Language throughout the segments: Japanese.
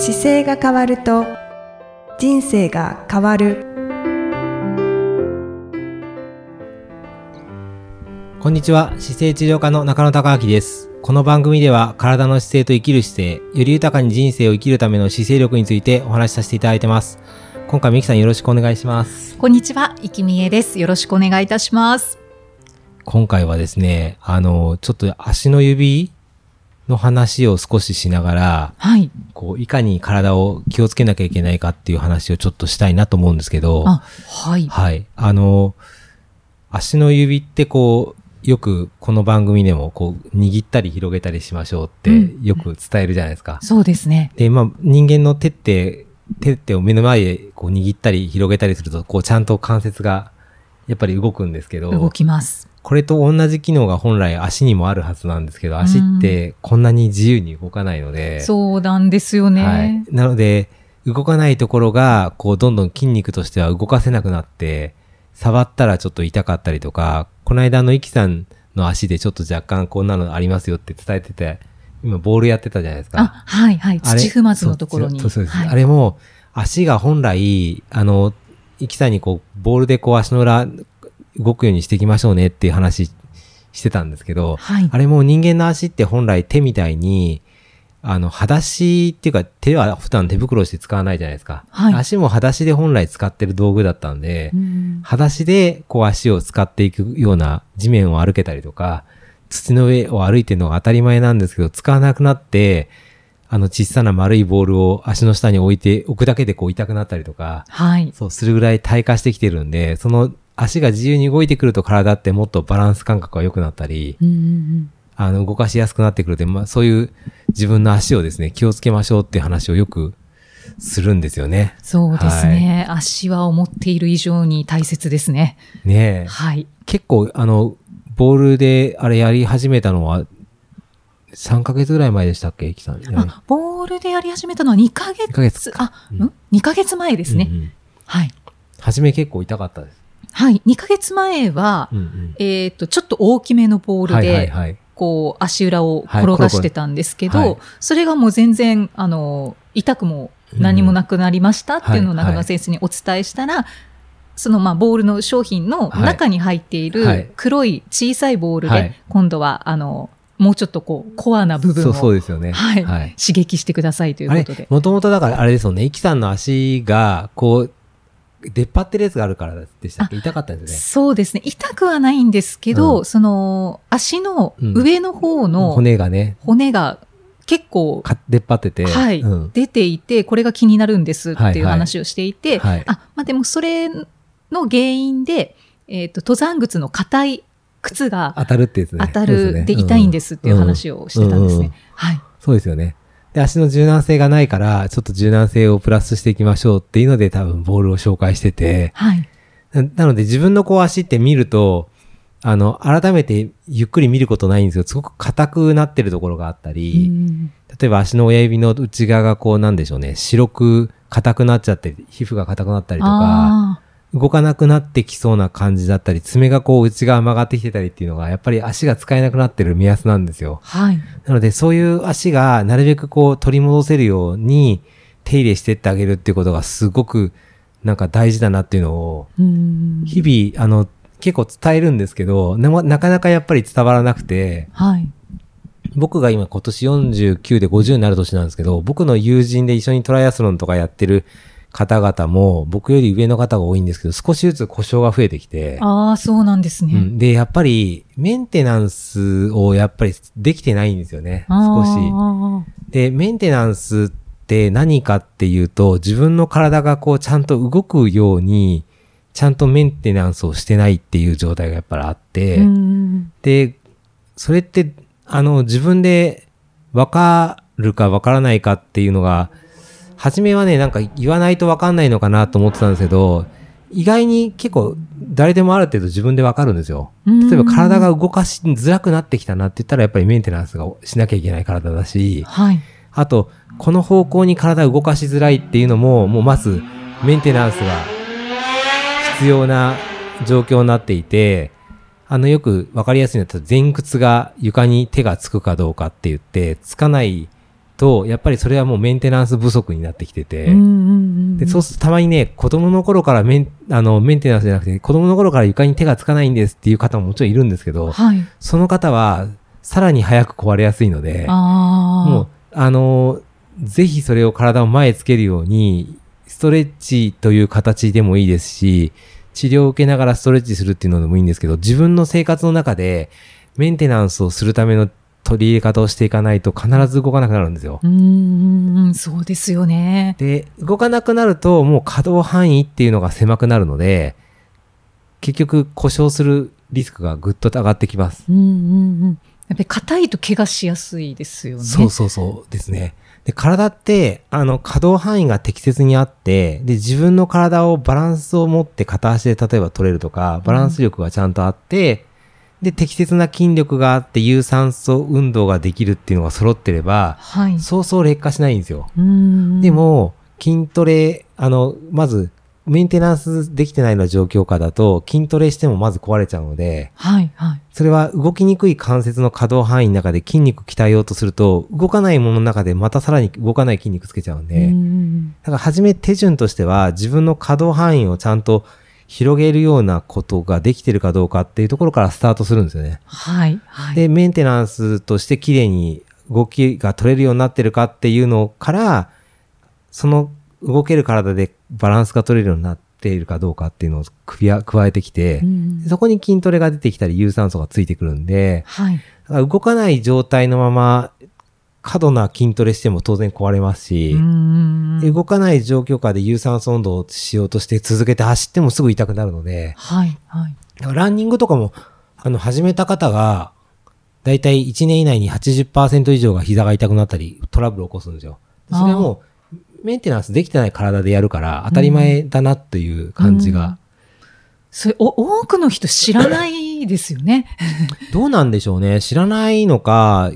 姿勢が変わると人生が変わる。こんにちは。姿勢治療科の中野孝明です。この番組では体の姿勢と生きる姿勢より豊かに人生を生きるための姿勢力についてお話しさせていただいてます。今回みきさんよろしくお願いします。こんにちは、いきみえです。よろしくお願いいたします。今回はですねあのちょっと足の指の話を少ししながらはい。こういかに体を気をつけなきゃいけないかっていう話をちょっとしたいなと思うんですけどあ、はい。はい。あの、足の指ってこう、よくこの番組でもこう、握ったり広げたりしましょうってうんよく伝えるじゃないですか。そうですね。で、まあ人間の手って、手ってを目の前でこう握ったり広げたりすると、こうちゃんと関節がやっぱり動くんですけ動ど、きます。これと同じ機能が本来足にもあるはずなんですけど、足ってこんなに自由に動かないので、そうなんですよね。はい。なので、動かないところが、こう、どんどん筋肉としては動かせなくなって、触ったらちょっと痛かったりとか、この間のイキさんの足でちょっと若干こんなのありますよって伝えてて、今ボールやってたじゃないですか。あ、はいはい。土踏まずのところに。そうそうです、はいあれも、足が本来、あの、イキさんにこう、ボールでこう足の裏動くようにしていきましょうねっていう話してたんですけど、はい。あれも人間の足って本来手みたいに、あの、裸足っていうか手は普段手袋して使わないじゃないですか。はい足も裸足で本来使ってる道具だったんで、うん裸足でこう足を使っていくような地面を歩けたりとか、土の上を歩いてるのが当たり前なんですけど、使わなくなって、あの小さな丸いボールを足の下に置いて、置くだけでこう痛くなったりとか、はい。そうするぐらい退化してきてるんで、その足が自由に動いてくると体ってもっとバランス感覚が良くなったり、うんうんあの、動かしやすくなってくるので、まあ、そういう自分の足をですね、気をつけましょうっていう話をよくするんですよね。そうですね、足は思っている以上に大切ですね。ねえ。はい。結構、あの、ボールであれやり始めたのは、3ヶ月ぐらい前でしたっけ、イキさん。あ、ボールでやり始めたのは2ヶ月。2ヶ月あ、うん？ん ?2 ヶ月前ですね。うんうんはい。初め結構痛かったです。はい。2ヶ月前は、うんうんえっ、と、ちょっと大きめのボールで、はいはいはい。こう、足裏を転がしてたんですけど、はいはいそれがもう全然、あの、痛くも何もなくなりましたっていうのをうん中野先生にお伝えしたら、そのまあボールの商品の中に入っていはいる黒い小さいボールはいで、今度は、あの、もうちょっとこう、コアな部分そうそうをですよね。はいはい。刺激してくださいということで、。もともとだからあれですよね、イキさんの足が、こう、出っ張ってるやつがあるからでしたっけ？痛かったんですね。そうですね。痛くはないんですけど、うんその、足の上の方の骨がね、骨が結構か出っ張ってて。はい、うん出ていて、これが気になるんですってはいいうはい話をしていて、はいあ、まあでもそれの原因で、えっ、と、登山靴の硬い靴が当たるってやつね。当たるで痛いんですっていう話をしてたんですねうんうん。はい。そうですよね。で、足の柔軟性がないから、ちょっと柔軟性をプラスしていきましょうっていうので、多分ボールを紹介してて、はい。ななので自分のこう足って見ると、あの、改めてゆっくり見ることないんですけど、すごく硬くなってるところがあったうり、ん。例えば足の親指の内側がこうなんでしょうね、白く硬くなっちゃって、皮膚が硬くなったりとか、あ動かなくなってきそうな感じだったり、爪がこう内側曲がってきてたりっていうのが、やっぱり足が使えなくなってる目安なんですよ。ーはい。なので、そういう足がなるべくこう取り戻せるように手入れしてってあげるっていうことがすごくなんか大事だなっていうのを、うん日々、あの、結構伝えるんですけど、ななかなかやっぱり伝わらなくて、はい。僕が今今年49で50になる年なんですけど、僕の友人で一緒にトライアスロンとかやってる方々も、僕より上の方が多いんですけど、少しずつ故障が増えてきて、ああ、そうなんですね。うん、で、やっぱりメンテナンスをやっぱりできてないんですよね、少し。あで、メンテナンスって何かっていうと、自分の体がこうちゃんと動くように、ちゃんとメンテナンスをしてないっていう状態がやっぱりあって、で、それって、あの、自分でわかるかわからないかっていうのが、初めはね、なんか言わないとわかんないのかなと思ってたんですけど、意外に結構誰でもある程度自分でわかるんですよ。うん例えば体が動かしづらくなってきたなって言ったらやっぱりメンテナンスがしなきゃいけない体だし、はい。あと、この方向に体を動かしづらいっていうのも、もうまずメンテナンスが必要な状況になっていて、あの、よくわかりやすいのは前屈が床に手がつくかどうかって言って、つかないと、やっぱりそれはもうメンテナンス不足になってきてて、うんうんうんで、そうするとたまにね、子供の頃からメン、あの、メンテナンスじゃなくて、子供の頃から床に手がつかないんですっていう方ももちろんいるんですけど、はい。その方は、さらに早く壊れやすいので。もう、あの、ぜひそれを体を前へつけるように、ストレッチという形でもいいですし、治療を受けながらストレッチするっていうのでもいいんですけど、自分の生活の中でメンテナンスをするための取り入れ方をしていかないと必ず動かなくなるんですよ。うんそうですよね。で、動かなくなるともう可動範囲っていうのが狭くなるので、結局故障するリスクがぐっと上がってきます。うんうんうん。やっぱり硬いと怪我しやすいですよね。そうそうそうですね。で、体って、あの、可動範囲が適切にあって、で、自分の体をバランスを持って片足で例えば取れるとか、バランス力がちゃんとあって、で、適切な筋力があって、有酸素運動ができるっていうのが揃ってれば、はい。そうそう劣化しないんですよ。で、も、筋トレ、あの、まず、メンテナンスできてないような状況下だと、筋トレしてもまず壊れちゃうので、はいはい。それは動きにくい関節の可動範囲の中で筋肉鍛えようとすると、動かないものの中でまたさらに動かない筋肉つけちゃうんで、んだから初め手順としては自分の可動範囲をちゃんと広げるようなことができてるかどうかっていうところからスタートするんですよね。はいはい。で、メンテナンスとして綺麗に動きが取れるようになってるかっていうのから、その動ける体でバランスが取れるようになっているかどうかっていうのを加え加えてきて、うんそこに筋トレが出てきたり有酸素がついてくるんで、はい。だから動かない状態のまま過度な筋トレしても当然壊れますし、動かない状況下で有酸素運動をしようとして続けて走ってもすぐ痛くなるので、はいはい。だからランニングとかも、あの、始めた方が、だいたい1年以内に80%以上が膝が痛くなったり、トラブルを起こすんですよ。それはもう、メンテナンスできてない体でやるから、当たり前だなっていう感じが。それお多くの人知らないですよね。どうなんでしょうね。知らないのか、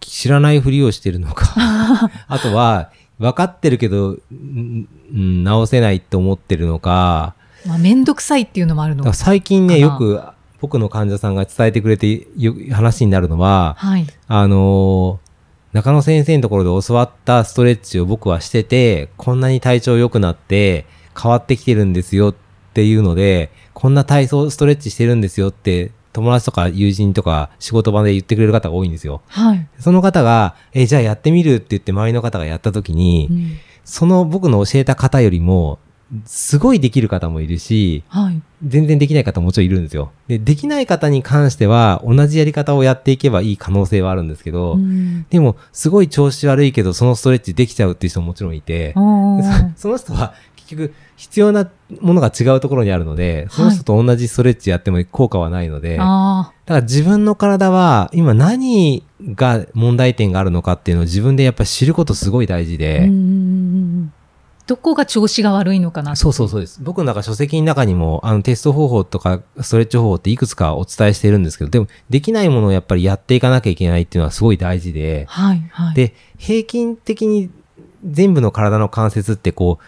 知らないふりをしてるのか。あとは、分かってるけど、んん直せないって思ってるのか。まあ、めんどくさいっていうのもあるのだから。最近ね、よく僕の患者さんが伝えてくれてよ話になるのは、はい。あのー中野先生のところで教わったストレッチを僕はしてて、こんなに体調良くなって変わってきてるんですよっていうので、こんな体操、ストレッチしてるんですよって友達とか友人とか仕事場で言ってくれる方が多いんですよ。はい。その方が、え、じゃあやってみるって言って周りの方がやった時に、うんその僕の教えた方よりも、すごいできる方もいるし、はい。全然できない方ももちろんいるんですよ。で、できない方に関しては、同じやり方をやっていけばいい可能性はあるんですけど、うんでも、すごい調子悪いけど、そのストレッチできちゃうっていう人ももちろんいて、そ その人は結局必要なものが違うところにあるので、その人と同じストレッチやっても効果はないので、だあから自分の体は今何が問題点があるのかっていうのを自分でやっぱり知ることすごい大事あ。で、どこが調子が悪いのかなそうそうそうです。僕の中書籍の中にも、あのテスト方法とかストレッチ方法っていくつかお伝えしてるんですけど、でもできないものをやっぱりやっていかなきゃいけないっていうのはすごい大事で、はいはい。で、平均的に全部の体の関節ってこう、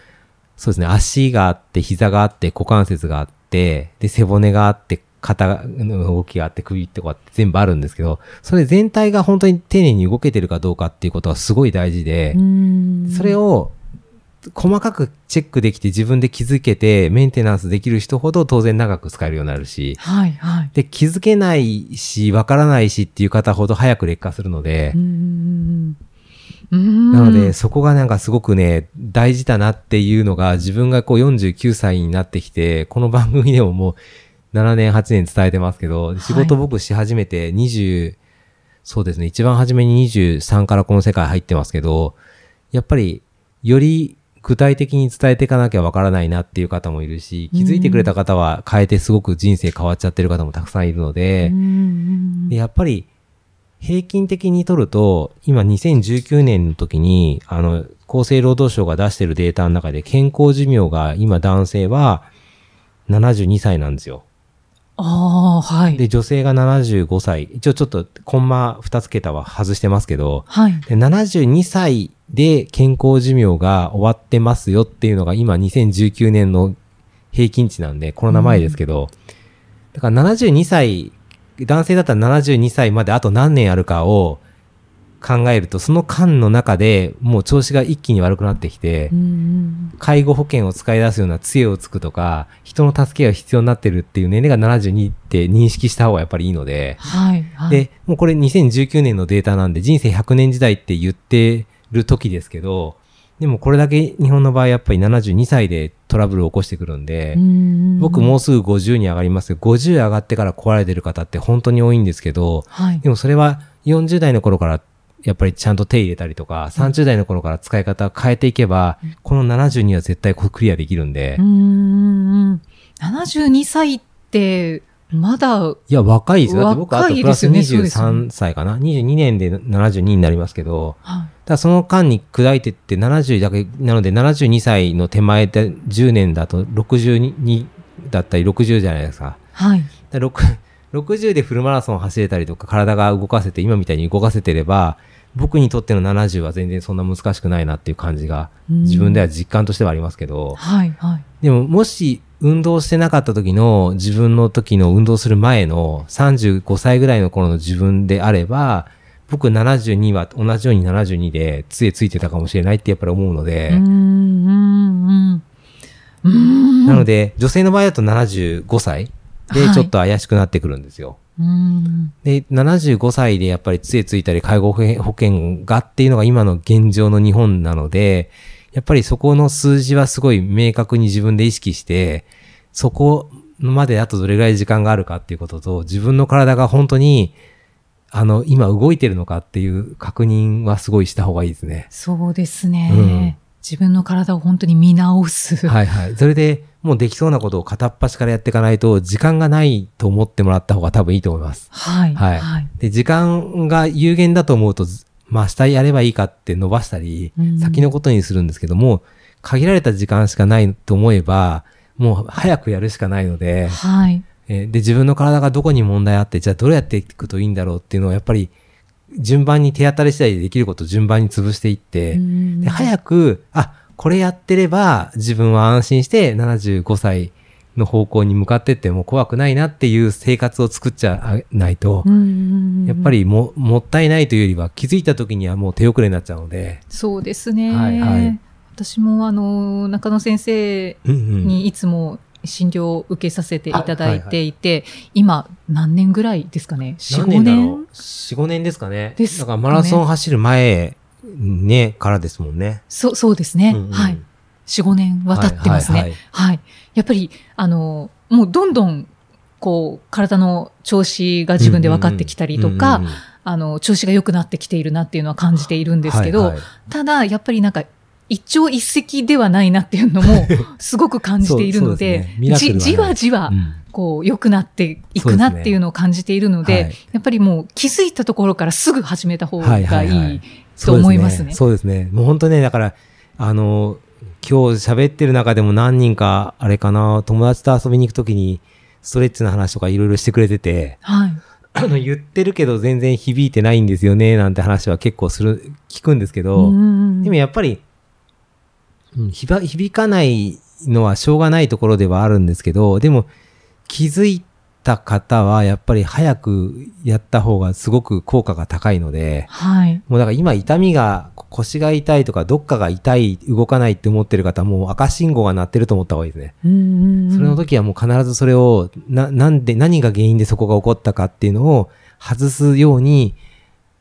そうですね、足があって、膝があって、股関節があって、で、背骨があって、肩の動きがあって、首とかって全部あるんですけど、それ全体が本当に丁寧に動けてるかどうかっていうことがすごい大事で、うん。それを細かくチェックできて自分で気づけてメンテナンスできる人ほど当然長く使えるようになるし、はいはい。で、気づけないし、わからないしっていう方ほど早く劣化するのでなので、そこがなんかすごくね、大事だなっていうのが、自分がこう49歳になってきて、この番組でももう7年、8年伝えてますけど、仕事僕し始めて20、そうですね、一番初めに23からこの世界入ってますけど、やっぱり、より具体的に伝えていかなきゃわからないなっていう方もいるし、気づいてくれた方は変えてすごく人生変わっちゃってる方もたくさんいるので、でやっぱり平均的に取ると、今2019年の時に、あの、厚生労働省が出してるデータの中で健康寿命が今男性は72歳なんですよ。ああ、はい。で、女性が75歳。一応ちょっとコンマ2つ桁は外してますけど、はい。で72歳で健康寿命が終わってますよっていうのが今2019年の平均値なんで、コロナ前ですけど、だから72歳、男性だったら72歳まであと何年あるかを考えると、その間の中でもう調子が一気に悪くなってきて、うん介護保険を使い出すような杖をつくとか、人の助けが必要になってるっていう年齢が72って認識した方がやっぱりいいので、はい。はい。で、もうこれ2019年のデータなんで人生100年時代って言ってる時ですけど、でもこれだけ日本の場合やっぱり72歳でトラブルを起こしてくるんで、うん僕もうすぐ50に上がりますけど、50上がってから壊れてる方って本当に多いんですけど、はい。でもそれは40代の頃からやっぱりちゃんと手入れたりとか、30代の頃から使い方を変えていけば、この72は絶対クリアできるんでう、ん。72歳って、まだ、いや、若いですよ。だって僕あとプラス若いですよねそう23歳かな？22年で72になりますけど、はいだその間に砕いてって70だけ、なので72歳の手前で10年だと62だったり60じゃないですか。はい。だから6 60でフルマラソン走れたりとか体が動かせて今みたいに動かせてれば僕にとっての70は全然そんな難しくないなっていう感じがうん自分では実感としてはありますけど、はい。はい。でももし運動してなかった時の自分の時の運動する前の35歳ぐらいの頃の自分であれば僕72は同じように72で杖ついてたかもしれないってやっぱり思うので。なので女性の場合だと75歳ではいちょっと怪しくなってくるんですよ。うん。で、75歳でやっぱり杖ついたり介護保険がっていうのが今の現状の日本なので、やっぱりそこの数字はすごい明確に自分で意識して、そこまであとどれぐらい時間があるかっていうことと、自分の体が本当に、あの、今動いてるのかっていう確認はすごいした方がいいですね。そうですね。うん自分の体を本当に見直す。はいはい。それでもうできそうなことを片っ端からやっていかないと、時間がないと思ってもらった方が多分いいと思います。はい。はいはい。で、時間が有限だと思うと、ずまあ、明日やればいいかって伸ばしたり、うん先のことにするんですけども、限られた時間しかないと思えば、もう早くやるしかないので、はい。えーで、自分の体がどこに問題あって、じゃあどうやっていくといいんだろうっていうのをやっぱり、順番に手当たり次第でできることを順番に潰していって、うんで早く、あ、これやってれば自分は安心して75歳の方向に向かってっても怖くないなっていう生活を作っちゃないと、うんやっぱりももったいないというよりは気づいた時にはもう手遅れになっちゃうので、そうですね。はいはい私もあの中野先生にいつも診療を受けさせていただいはいはいていて、今何年ぐらいですかね ?4、5何年だろ年う ?4、5年ですかね。ですかねだからマラソン走る前、ね、からですもんね。そう、そうですね。うんうんはい。4、5年は経ってますね。ははいい。はい。やっぱり、あの、もうどんどん、こう、体の調子が自分で分かってきたりとか、うんうんうんあの、調子が良くなってきているなっていうのは感じているんですけど、はいはい。ただ、やっぱりなんか、一朝一夕ではないなっていうのも、すごく感じているのでですね。じじわじわう、ん。こう、良くなっていくなっていうのを感じているので、はい。やっぱりもう気づいたところからすぐ始めた方がはいはいと思いますね。そうですね。もう本当ね、だから、あの、今日喋ってる中でも何人か、あれかな、友達と遊びに行くときに、ストレッチの話とかいろいろしてくれてて、はい。あの、言ってるけど全然響いてないんですよね、なんて話は結構する、聞くんですけど、うんでもやっぱり、うん響か響かないのはしょうがないところではあるんですけど、でも気づいた方はやっぱり早くやった方がすごく効果が高いので、はい。もうだから今痛みが、腰が痛いとかどっかが痛い、動かないって思ってる方はもう赤信号が鳴ってると思った方がいいですね。うんそれの時はもう必ずそれを、な、なんで、何が原因でそこが起こったかっていうのを外すように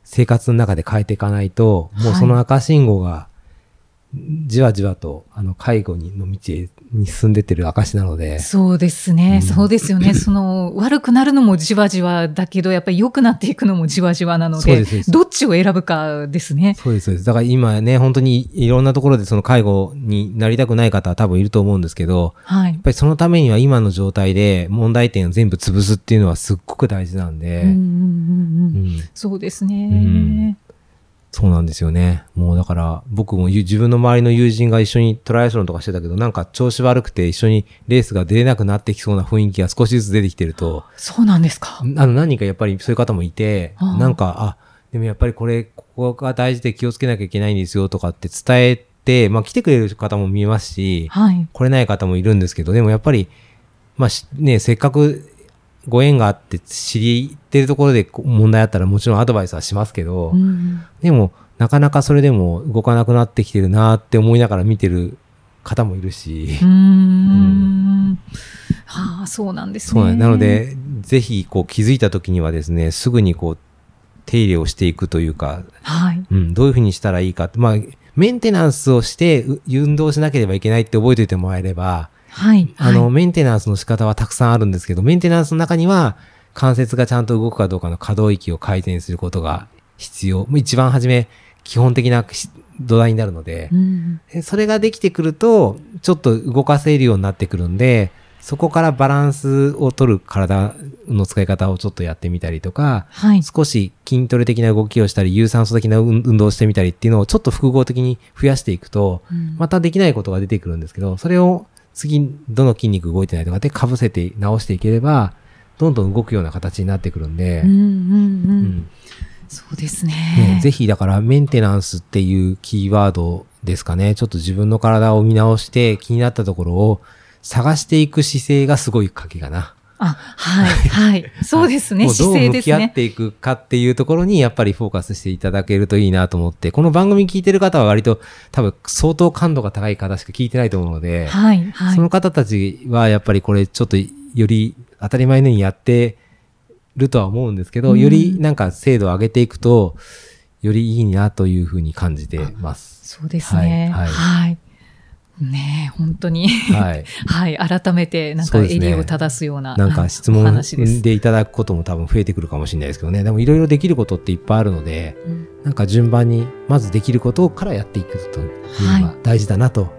生活の中で変えていかないと、もうその赤信号がじわじわと、あの、介護にの道へに進んでってる証なので、そうですね、うんそうですよね。その、悪くなるのもじわじわだけど、やっぱり良くなっていくのもじわじわなので、でどっちを選ぶかですね。そうです、そうです。だから今ね、本当にいろんなところでその介護になりたくない方は多分いると思うんですけど、はいやっ。ぱりそのためには今の状態で問題点を全部潰すっていうのはすっごく大事なんで、うんうんうんうんうんそうですね。んそうなんですよね。もうだから僕もゆ自分の周りの友人が一緒にトライアスロンとかしてたけど、なんか調子悪くて一緒にレースが出れなくなってきそうな雰囲気が少しずつ出てきてると、そうなんですか？あの何人かやっぱりそういう方もいて、なんか、あ、でもやっぱりこれ、ここが大事で気をつけなきゃいけないんですよとかって伝えて、まあ来てくれる方も見えますし、はい。来れない方もいるんですけど、でもやっぱり、まあしね、せっかくご縁があって知ってるところで問題あったらもちろんアドバイスはしますけど、うんでもなかなかそれでも動かなくなってきてるなって思いながら見てる方もいるし、うーん。はあ、そうなんですね。なの、で、ぜひこう気づいた時にはですね、すぐにこう手入れをしていくというか、はい。うん、どういうふうにしたらいいかって、まあ、メンテナンスをしてう運動しなければいけないって覚えておいてもらえれば、はい。あの、はい、メンテナンスの仕方はたくさんあるんですけど、メンテナンスの中には関節がちゃんと動くかどうかの可動域を改善することが必要。もう一番初め、基本的なし土台になるのでう、ん。でそれができてくると、ちょっと動かせるようになってくるんで、そこからバランスを取る体の使い方をちょっとやってみたりとか、はい。少し筋トレ的な動きをしたり、有酸素的な運運動をしてみたりっていうのをちょっと複合的に増やしていくと、うんまたできないことが出てくるんですけど、それを次、どの筋肉動いてないとかで被せて直していければ、どんどん動くような形になってくるんで、うんうんう。うんんそうですねね。ぜひだからメンテナンスっていうキーワードですかね。ちょっと自分の体を見直して気になったところを探していく姿勢がすごい鍵かな。あ、はい、はい。そうですね。もうどう姿勢向き合っですね。ていくかっていうところにやっぱりフォーカスしていただけるといいなと思って、この番組聞いてる方は割と多分相当感度が高い方しか聞いてないと思うので、はい、はいそ。の方たちはやっぱりこれちょっとより当たり前のようにやってるとは思うんですけど、うんよりなんか精度を上げていくと、よりいいなというふうに感じてます。そうですね。はいはい。ねえ本当に。はい。はい。改めて、なんか襟を正すような。なんか質お問話でいただくことも多分増えてくるかもしれないですけどね。でもいろいろできることっていっぱいあるので、うんなんか順番にまずできることからやっていくというのが大事だなと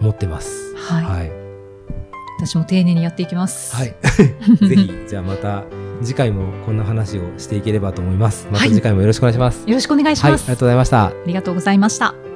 思ってます。はい。はい。私も丁寧にやっていきます。はい。ぜひ、じゃあまた次回もこんな話をしていければと思います。またはい次回もよろしくお願いします。よろしくお願いしはい、あります。がとうございました。ありがとうございました。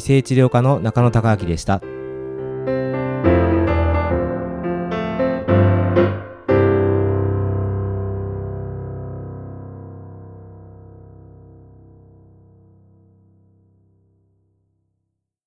姿勢治療科の中野孝明でした。